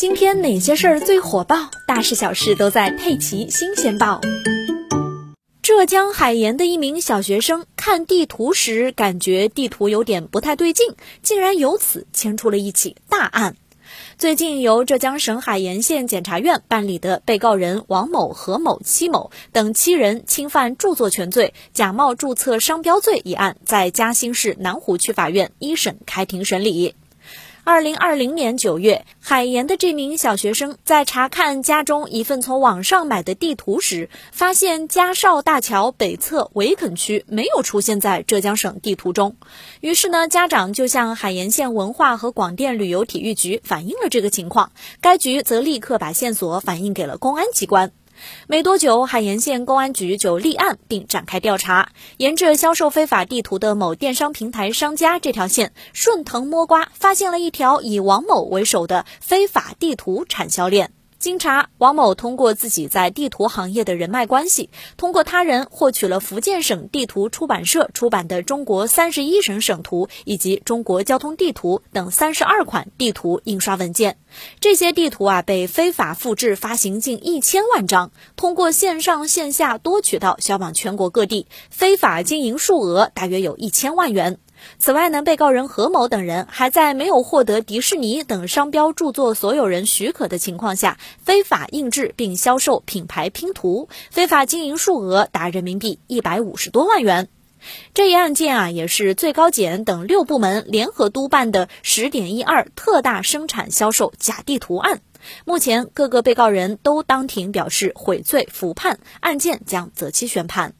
今天哪些事儿最火爆？大事小事都在《佩奇新鲜报》。浙江海盐的一名小学生看地图时，感觉地图有点不太对劲，竟然由此牵出了一起大案。最近，由浙江省海盐县检察院办理的被告人王某、何某、戚某等七人侵犯著作权罪、假冒注册商标罪一案，在嘉兴市南湖区法院一审开庭审理。二零二零年九月，海盐的这名小学生在查看家中一份从网上买的地图时，发现嘉绍大桥北侧围垦区没有出现在浙江省地图中。于是呢，家长就向海盐县文化和广电旅游体育局反映了这个情况，该局则立刻把线索反映给了公安机关。没多久，海盐县公安局就立案并展开调查，沿着销售非法地图的某电商平台商家这条线，顺藤摸瓜，发现了一条以王某为首的非法地图产销链。经查，王某通过自己在地图行业的人脉关系，通过他人获取了福建省地图出版社出版的《中国三十一省省图》以及《中国交通地图》等三十二款地图印刷文件。这些地图啊，被非法复制发行近一千万张，通过线上线下多渠道销往全国各地，非法经营数额大约有一千万元。此外呢，被告人何某等人还在没有获得迪士尼等商标著作所有人许可的情况下，非法印制并销售品牌拼图，非法经营数额达人民币一百五十多万元。这一案件啊，也是最高检等六部门联合督办的十点一二特大生产销售假地图案。目前，各个被告人都当庭表示悔罪服判，案件将择期宣判。